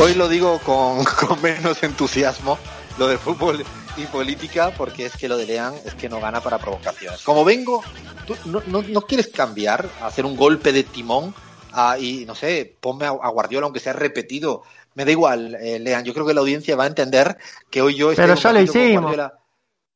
Hoy lo digo con, con menos entusiasmo, lo de fútbol y política, porque es que lo de Leán es que no gana para provocaciones. Como vengo, tú no, no, no quieres cambiar, hacer un golpe de timón ah, y, no sé, ponme a, a Guardiola, aunque sea repetido. Me da igual, eh, Leán, yo creo que la audiencia va a entender que hoy yo estoy Pero ya lo hicimos. Guardiola.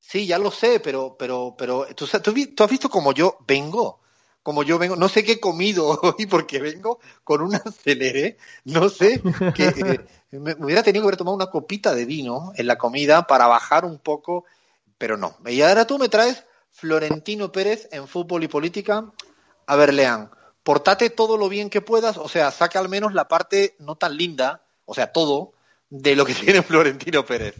Sí, ya lo sé, pero, pero, pero, ¿tú, tú has visto como yo vengo, como yo vengo, no sé qué he comido hoy porque vengo con un acelere, no sé, que eh, me, hubiera tenido que haber tomado una copita de vino en la comida para bajar un poco, pero no. Y ahora tú me traes Florentino Pérez en fútbol y política. A ver, Leán, portate todo lo bien que puedas, o sea, saca al menos la parte no tan linda, o sea, todo, de lo que tiene Florentino Pérez.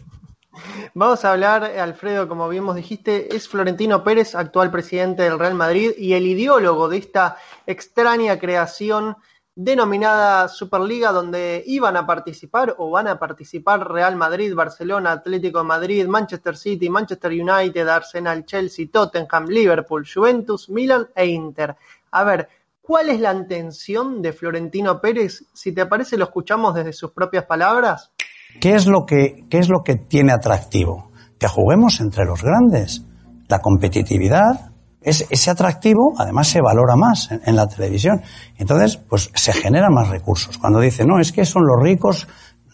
Vamos a hablar, Alfredo, como bien vos dijiste, es Florentino Pérez, actual presidente del Real Madrid y el ideólogo de esta extraña creación denominada Superliga, donde iban a participar o van a participar Real Madrid, Barcelona, Atlético de Madrid, Manchester City, Manchester United, Arsenal, Chelsea, Tottenham, Liverpool, Juventus, Milan e Inter. A ver, ¿cuál es la intención de Florentino Pérez? Si te parece, lo escuchamos desde sus propias palabras. ¿Qué es lo que, qué es lo que tiene atractivo? Que juguemos entre los grandes. La competitividad, es, ese atractivo además se valora más en, la televisión. Entonces, pues se generan más recursos. Cuando dicen, no, es que son los ricos,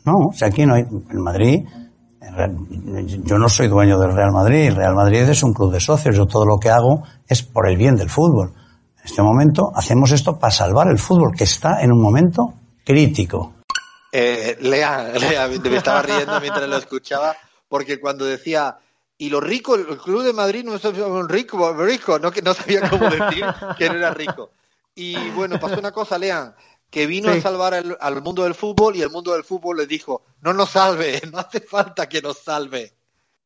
no, o sea, aquí no hay, en Madrid, yo no soy dueño del Real Madrid, el Real Madrid es un club de socios, yo todo lo que hago es por el bien del fútbol. En este momento hacemos esto para salvar el fútbol, que está en un momento crítico. Eh, Lea, Lea, me estaba riendo mientras lo escuchaba, porque cuando decía, y los ricos, el Club de Madrid no es un rico, rico, no, que no sabía cómo decir que no era rico. Y bueno, pasó una cosa, Lean, que vino Sí. a salvar al, al mundo del fútbol y el mundo del fútbol le dijo, no nos salve, no hace falta que nos salve.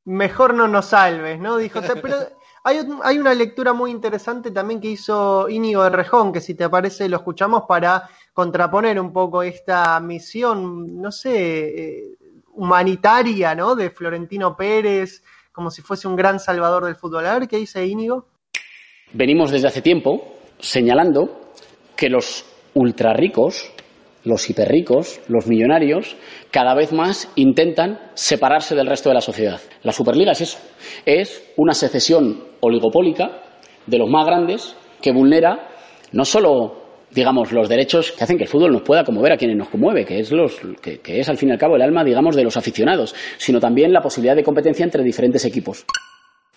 Mejor no nos salves, ¿no? Dijo, "Te- pero hay, un- hay una lectura muy interesante también que hizo Íñigo de Rejón, que si te parece lo escuchamos para contraponer un poco esta misión, no sé, eh, humanitaria, ¿no? De Florentino Pérez, como si fuese un gran salvador del fútbol. A ver qué dice Íñigo. Venimos desde hace tiempo señalando que los ultrarricos, los hiperricos, los millonarios, cada vez más intentan separarse del resto de la sociedad. La Superliga es eso, es una secesión oligopólica de los más grandes que vulnera no solo digamos los derechos que hacen que el fútbol nos pueda conmover a quienes nos conmueve, que es los que, que es al fin y al cabo el alma digamos de los aficionados, sino también la posibilidad de competencia entre diferentes equipos.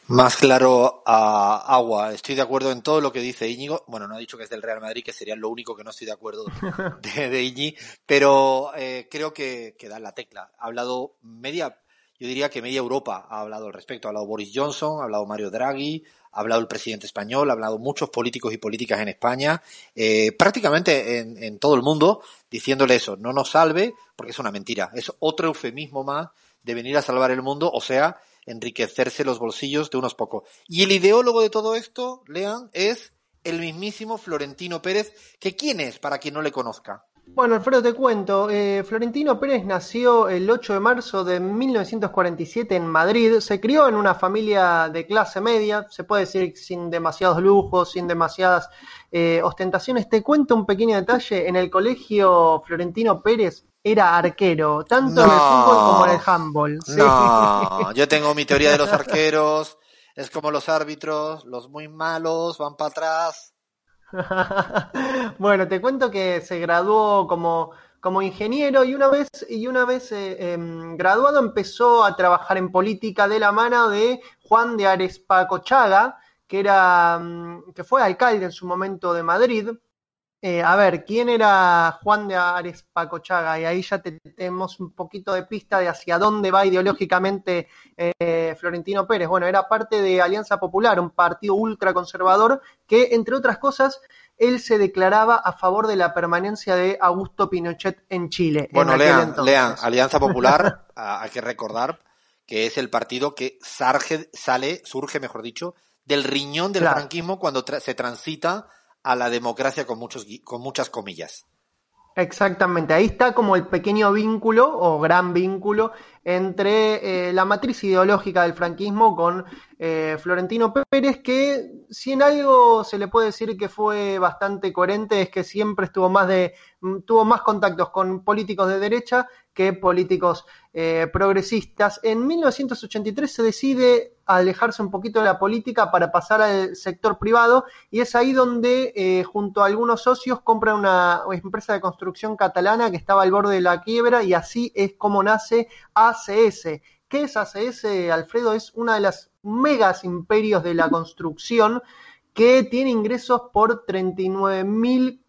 Más claro a agua. Estoy de acuerdo en todo lo que dice Íñigo. Bueno, no ha dicho que es del Real Madrid, que sería lo único que no estoy de acuerdo de, de Íñi, pero eh, creo que, que da la tecla. Ha hablado media, yo diría que media Europa ha hablado al respecto. Ha hablado Boris Johnson, ha hablado Mario Draghi, ha hablado el presidente español, ha hablado muchos políticos y políticas en España, eh, prácticamente en, en todo el mundo, diciéndole eso, no nos salve, porque es una mentira. Es otro eufemismo más de venir a salvar el mundo, o sea, enriquecerse los bolsillos de unos pocos. Y el ideólogo de todo esto, Lean, es el mismísimo Florentino Pérez, que quién es, para quien no le conozca. Bueno, Alfredo, te cuento. Eh, Florentino Pérez nació el 8 de marzo de 1947 en Madrid. Se crió en una familia de clase media, se puede decir sin demasiados lujos, sin demasiadas eh, ostentaciones. Te cuento un pequeño detalle. En el colegio Florentino Pérez era arquero, tanto en el fútbol como en el handball. Sí. No, yo tengo mi teoría de los arqueros. Es como los árbitros, los muy malos van para atrás. bueno, te cuento que se graduó como, como ingeniero y una vez, y una vez eh, em, graduado empezó a trabajar en política de la mano de Juan de Arespacochaga, que era mm, que fue alcalde en su momento de Madrid. Eh, a ver, ¿quién era Juan de Arespacochaga? Y ahí ya te- tenemos un poquito de pista de hacia dónde va ideológicamente eh, Florentino Pérez. Bueno, era parte de Alianza Popular, un partido ultraconservador que, entre otras cosas, él se declaraba a favor de la permanencia de Augusto Pinochet en Chile. Bueno, en lean, Alianza Popular, hay que recordar que es el partido que sarge- sale, surge, mejor dicho, del riñón del Claro. franquismo cuando tra- se transita a la democracia con muchos con muchas comillas. Exactamente, ahí está como el pequeño vínculo o gran vínculo entre eh, la matriz ideológica del franquismo con eh, Florentino Pérez, que si en algo se le puede decir que fue bastante coherente es que siempre estuvo más de, mm, tuvo más contactos con políticos de derecha que políticos eh, progresistas. En 1983 se decide alejarse un poquito de la política para pasar al sector privado y es ahí donde eh, junto a algunos socios compra una empresa de construcción catalana que estaba al borde de la quiebra y así es como nace ACS. ¿Qué es ACS, Alfredo? Es una de las megas imperios de la construcción que tiene ingresos por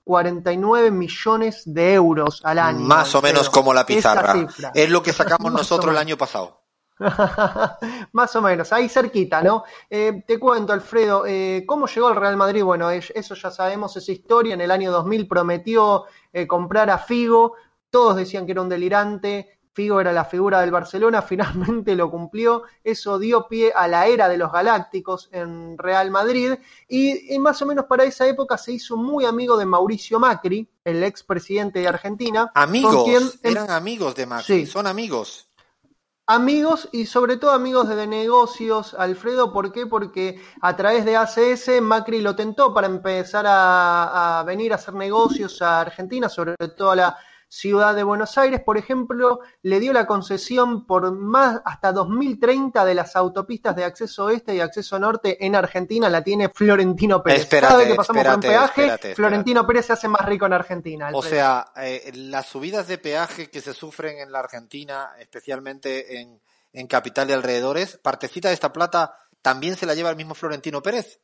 39.049 millones de euros al año. Más o menos como la pizarra. Es lo que sacamos nosotros el año pasado. Más o menos, ahí cerquita, ¿no? Eh, te cuento, Alfredo, eh, ¿cómo llegó el Real Madrid? Bueno, eso ya sabemos, esa historia. En el año 2000 prometió eh, comprar a Figo, todos decían que era un delirante, Figo era la figura del Barcelona, finalmente lo cumplió, eso dio pie a la era de los Galácticos en Real Madrid y, más o menos para esa época se hizo muy amigo de Mauricio Macri, el expresidente de Argentina. Amigos, eran amigos de Macri, son amigos. Amigos y sobre todo amigos de negocios, Alfredo, ¿por qué? Porque a través de ACS Macri lo tentó para empezar a, a venir a hacer negocios a Argentina, sobre todo a la Ciudad de Buenos Aires, por ejemplo, le dio la concesión por más hasta 2030 de las autopistas de acceso oeste y acceso norte en Argentina, la tiene Florentino Pérez. Cada vez que pasamos por un peaje, Florentino Pérez se hace más rico en Argentina. O sea, eh, las subidas de peaje que se sufren en la Argentina, especialmente en, en capital y alrededores, partecita de esta plata también se la lleva el mismo Florentino Pérez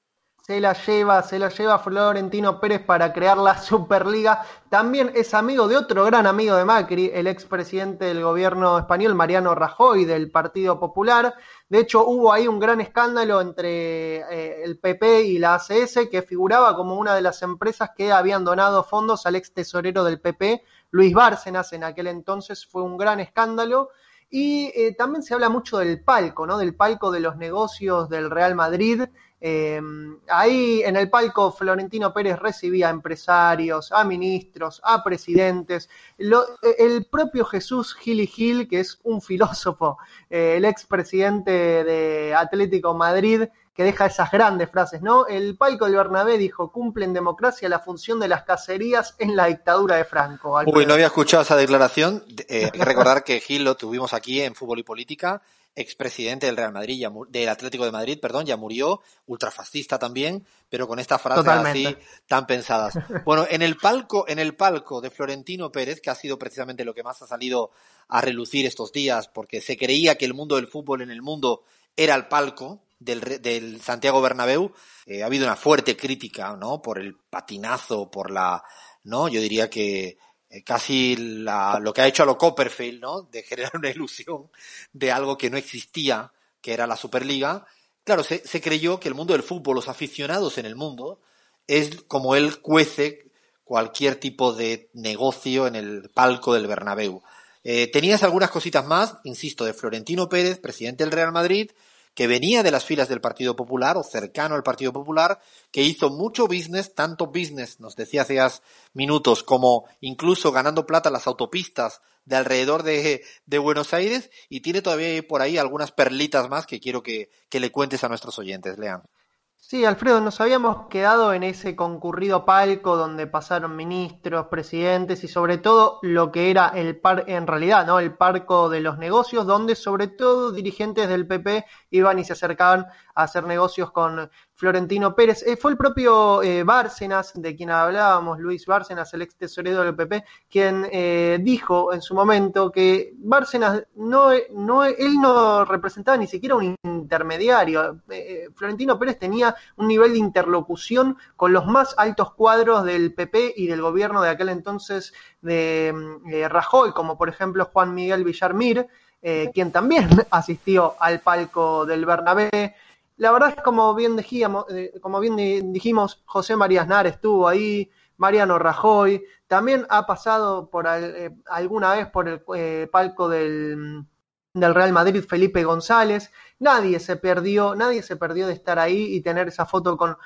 se la lleva, se la lleva Florentino Pérez para crear la Superliga. También es amigo de otro gran amigo de Macri, el expresidente del gobierno español, Mariano Rajoy, del Partido Popular. De hecho, hubo ahí un gran escándalo entre eh, el PP y la ACS, que figuraba como una de las empresas que habían donado fondos al ex tesorero del PP, Luis Bárcenas, en aquel entonces fue un gran escándalo. Y eh, también se habla mucho del palco, ¿no? Del palco de los negocios del Real Madrid, eh, ahí en el palco Florentino Pérez recibía a empresarios, a ministros, a presidentes. el propio Jesús Gil Gil, que es un filósofo, eh, el expresidente de Atlético Madrid, que deja esas grandes frases, ¿no? El palco del Bernabé dijo, cumple en democracia la función de las cacerías en la dictadura de Franco. Uy, no había escuchado esa declaración. Eh, hay que recordar que Gil lo tuvimos aquí en Fútbol y Política expresidente del Real Madrid, ya del Atlético de Madrid, perdón, ya murió, ultrafascista también, pero con estas frases así tan pensadas. Bueno, en el palco, en el palco de Florentino Pérez, que ha sido precisamente lo que más ha salido a relucir estos días, porque se creía que el mundo del fútbol en el mundo era el palco del, del Santiago Bernabéu, eh, ha habido una fuerte crítica, ¿no? Por el patinazo, por la, ¿no? Yo diría que eh, casi la, lo que ha hecho a lo Copperfield, ¿no? De generar una ilusión de algo que no existía, que era la Superliga. Claro, se, se creyó que el mundo del fútbol, los aficionados en el mundo, es como él cuece cualquier tipo de negocio en el palco del Bernabéu. Eh, tenías algunas cositas más, insisto, de Florentino Pérez, presidente del Real Madrid, que venía de las filas del Partido Popular o cercano al Partido Popular, que hizo mucho business, tanto business, nos decía hace minutos, como incluso ganando plata las autopistas de alrededor de, de Buenos Aires y tiene todavía por ahí algunas perlitas más que quiero que, que le cuentes a nuestros oyentes. Lean. Sí, Alfredo, nos habíamos quedado en ese concurrido palco donde pasaron ministros, presidentes y sobre todo lo que era el par, en realidad, ¿no? El parco de los negocios, donde sobre todo dirigentes del PP iban y se acercaban a hacer negocios con Florentino Pérez. Eh, fue el propio eh, Bárcenas, de quien hablábamos, Luis Bárcenas, el ex tesorero del PP, quien eh, dijo en su momento que Bárcenas no, no, él no representaba ni siquiera un intermediario. Florentino Pérez tenía un nivel de interlocución con los más altos cuadros del PP y del gobierno de aquel entonces de Rajoy, como por ejemplo Juan Miguel Villarmir, quien también asistió al palco del Bernabé la verdad es como bien dijimos, eh, como bien dijimos, José María Aznar estuvo ahí, Mariano Rajoy, también ha pasado por eh, alguna vez por el eh, palco del, del, Real Madrid Felipe González. Nadie se perdió, nadie se perdió de estar ahí y tener esa foto con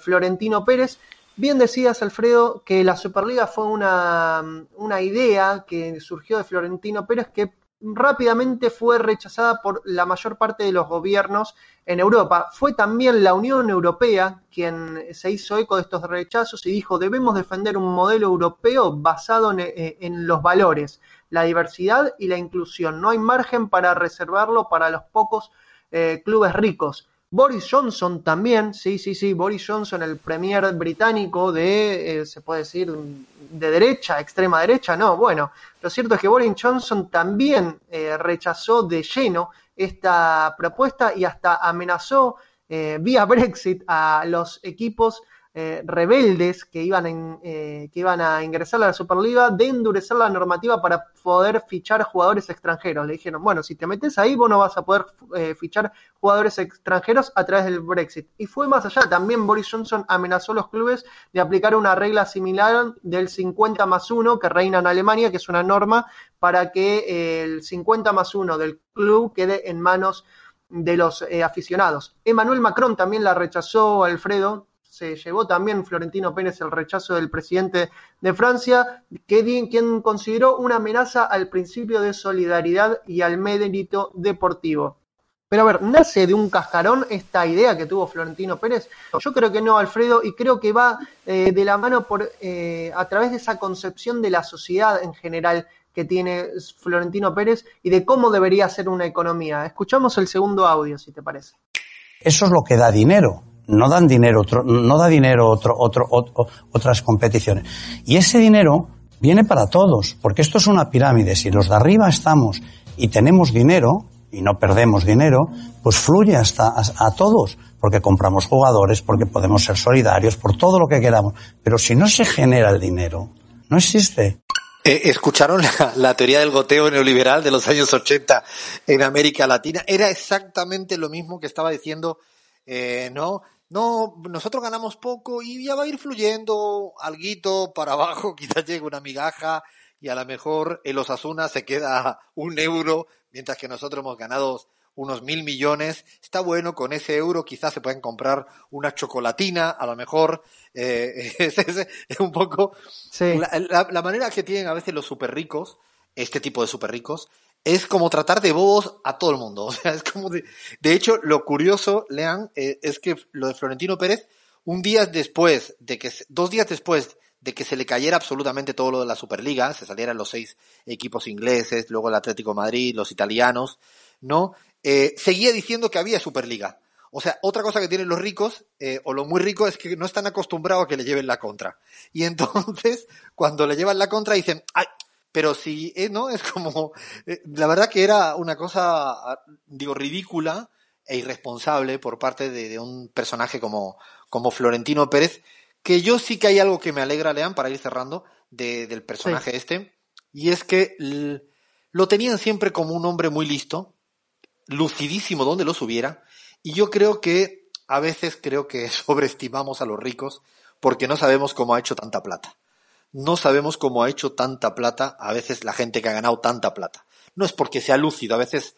Florentino Pérez. Bien decías, Alfredo, que la Superliga fue una, una idea que surgió de Florentino Pérez que rápidamente fue rechazada por la mayor parte de los gobiernos en Europa. Fue también la Unión Europea quien se hizo eco de estos rechazos y dijo debemos defender un modelo europeo basado en, eh, los valores, la diversidad y la inclusión. No hay margen para reservarlo para los pocos eh, clubes ricos. Boris Johnson también, sí, sí, sí, Boris Johnson, el premier británico de, eh, se puede decir, de derecha, extrema derecha, no, bueno, lo cierto es que Boris Johnson también eh, rechazó de lleno esta propuesta y hasta amenazó vía Brexit a los equipos eh, rebeldes que iban, eh, que iban a ingresar a la Superliga de endurecer la normativa para poder fichar jugadores extranjeros. Le dijeron, bueno, si te metes ahí, vos no vas a poder eh, fichar jugadores extranjeros a través del Brexit. Y fue más allá, también Boris Johnson amenazó a los clubes de aplicar una regla similar del 50 más 1 que reina en Alemania, que es una norma para que el 50 más 1 del club quede en manos de los aficionados. Emmanuel Macron también la rechazó, Alfredo, se llevó también Florentino Pérez el rechazo del presidente de Francia, que, quien consideró una amenaza al principio de solidaridad y al mérito deportivo. Pero a ver, ¿nace de un cascarón esta idea que tuvo Florentino Pérez? Yo creo que no, Alfredo, y creo que va eh, de la mano por, eh, a través de esa concepción de la sociedad en general que tiene Florentino Pérez y de cómo debería ser una economía. Escuchamos el segundo audio, si te parece. Eso es lo que da dinero no dan dinero, otro, no da dinero otro, otro, otras competiciones. Y ese dinero viene para todos, porque esto es una pirámide. Si los de arriba estamos y tenemos dinero, y no perdemos dinero, pues fluye hasta a, todos, porque compramos jugadores, porque podemos ser solidarios, por todo lo que queramos. Pero si no se genera el dinero, no existe. Eh, ¿Escucharon la, la, teoría del goteo neoliberal de los años 80 en América Latina? Era exactamente lo mismo que estaba diciendo, eh, ¿no? No, nosotros ganamos poco y ya va a ir fluyendo alguito para abajo, quizás llegue una migaja y a lo mejor el Osasuna se queda un euro, mientras que nosotros hemos ganado unos mil millones. Está bueno, con ese euro quizás se pueden comprar una chocolatina, a lo mejor. Eh, es, un poco la, la, manera que tienen a veces los super ricos, este tipo de super ricos, es como tratar de bobos a todo el mundo. O sea, es como de, de hecho, lo curioso, lean, eh, es que lo de Florentino Pérez, un día después de que, dos días después de que se le cayera absolutamente todo lo de la Superliga, se salieran los seis equipos ingleses, luego el Atlético Madrid, los italianos, ¿no? Eh, seguía diciendo que había Superliga. O sea, otra cosa que tienen los ricos, eh, o lo muy rico, es que no están acostumbrados a que le lleven la contra. Y entonces, cuando le llevan la contra, dicen, pero sí, eh, ¿no? Es como, eh, la verdad que era una cosa, digo, ridícula e irresponsable por parte de, un personaje como, como Florentino Pérez, que yo sí que hay algo que me alegra, Lean, para ir cerrando, de, del personaje este, y es que lo tenían siempre como un hombre muy listo, lucidísimo donde los hubiera, y yo creo que a veces creo que sobreestimamos a los ricos porque no sabemos cómo ha hecho tanta plata no sabemos cómo ha hecho tanta plata a veces la gente que ha ganado tanta plata. No es porque sea lúcido, a veces,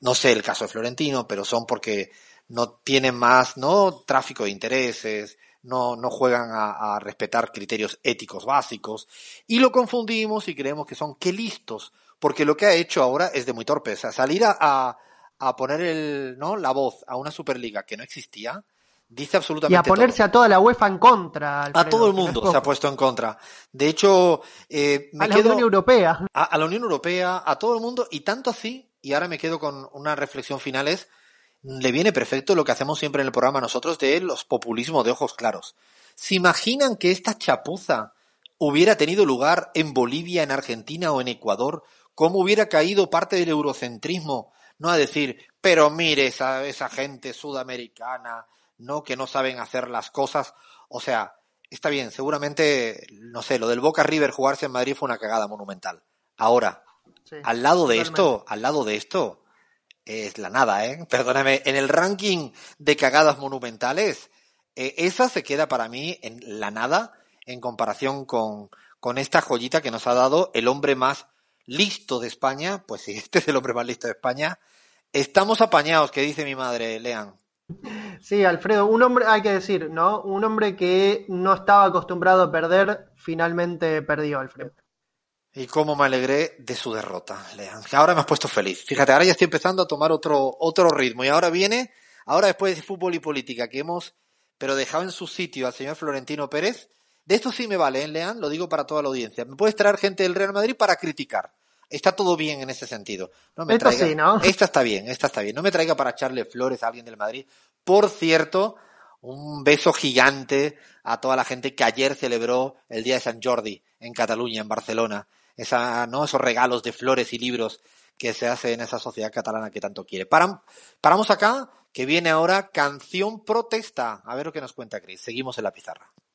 no, sé el caso de Florentino, pero son porque no tienen más, ¿no? Tráfico de intereses, no, no juegan a, respetar criterios éticos básicos, y lo confundimos y creemos que son qué listos, porque lo que ha hecho ahora es de muy torpe. O sea, salir a, a, poner el, ¿no? la voz a una Superliga que no existía, Dice absolutamente. Y a ponerse a toda la UEFA en contra. a todo el mundo se ha puesto en contra. De hecho, eh, a la Unión Europea. A, la Unión Europea, a todo el mundo, y tanto así, y ahora me quedo con una reflexión final, es, le viene perfecto lo que hacemos siempre en el programa nosotros de los populismos de ojos claros. ¿Se imaginan que esta chapuza hubiera tenido lugar en Bolivia, en Argentina o en Ecuador? ¿Cómo hubiera caído parte del eurocentrismo? No a decir, pero mire esa, esa gente sudamericana, no que no saben hacer las cosas. O sea, está bien, seguramente, no sé, lo del Boca River jugarse en Madrid fue una cagada monumental. Ahora, al lado de esto, al lado de esto, es la nada, ¿eh? Perdóname, en el ranking de cagadas monumentales, eh, esa se queda para mí en la nada en comparación con, con esta joyita que nos ha dado el hombre más listo de España. Pues sí, este es el hombre más listo de España. Estamos apañados, que dice mi madre, Lean. Sí, Alfredo, un hombre, hay que decir, ¿no? Un hombre que no estaba acostumbrado a perder, finalmente perdió, Alfredo. Y cómo me alegré de su derrota, Lean. Ahora me has puesto feliz. Fíjate, ahora ya estoy empezando a tomar otro, otro ritmo. Y ahora viene, ahora después de fútbol y política que hemos, pero dejado en su sitio al señor Florentino Pérez, de esto sí me vale, ¿eh, Lean? Lo digo para toda la audiencia. Me puedes traer gente del Real Madrid para criticar. Está todo bien en ese sentido. No me traiga... sí, ¿no? Esta está bien, esta está bien. No me traiga para echarle flores a alguien del Madrid. Por cierto, un beso gigante a toda la gente que ayer celebró el Día de San Jordi en Cataluña, en Barcelona. Esa, ¿no? Esos regalos de flores y libros que se hace en esa sociedad catalana que tanto quiere. paramos acá, que viene ahora canción protesta. A ver lo que nos cuenta Cris. Seguimos en la pizarra.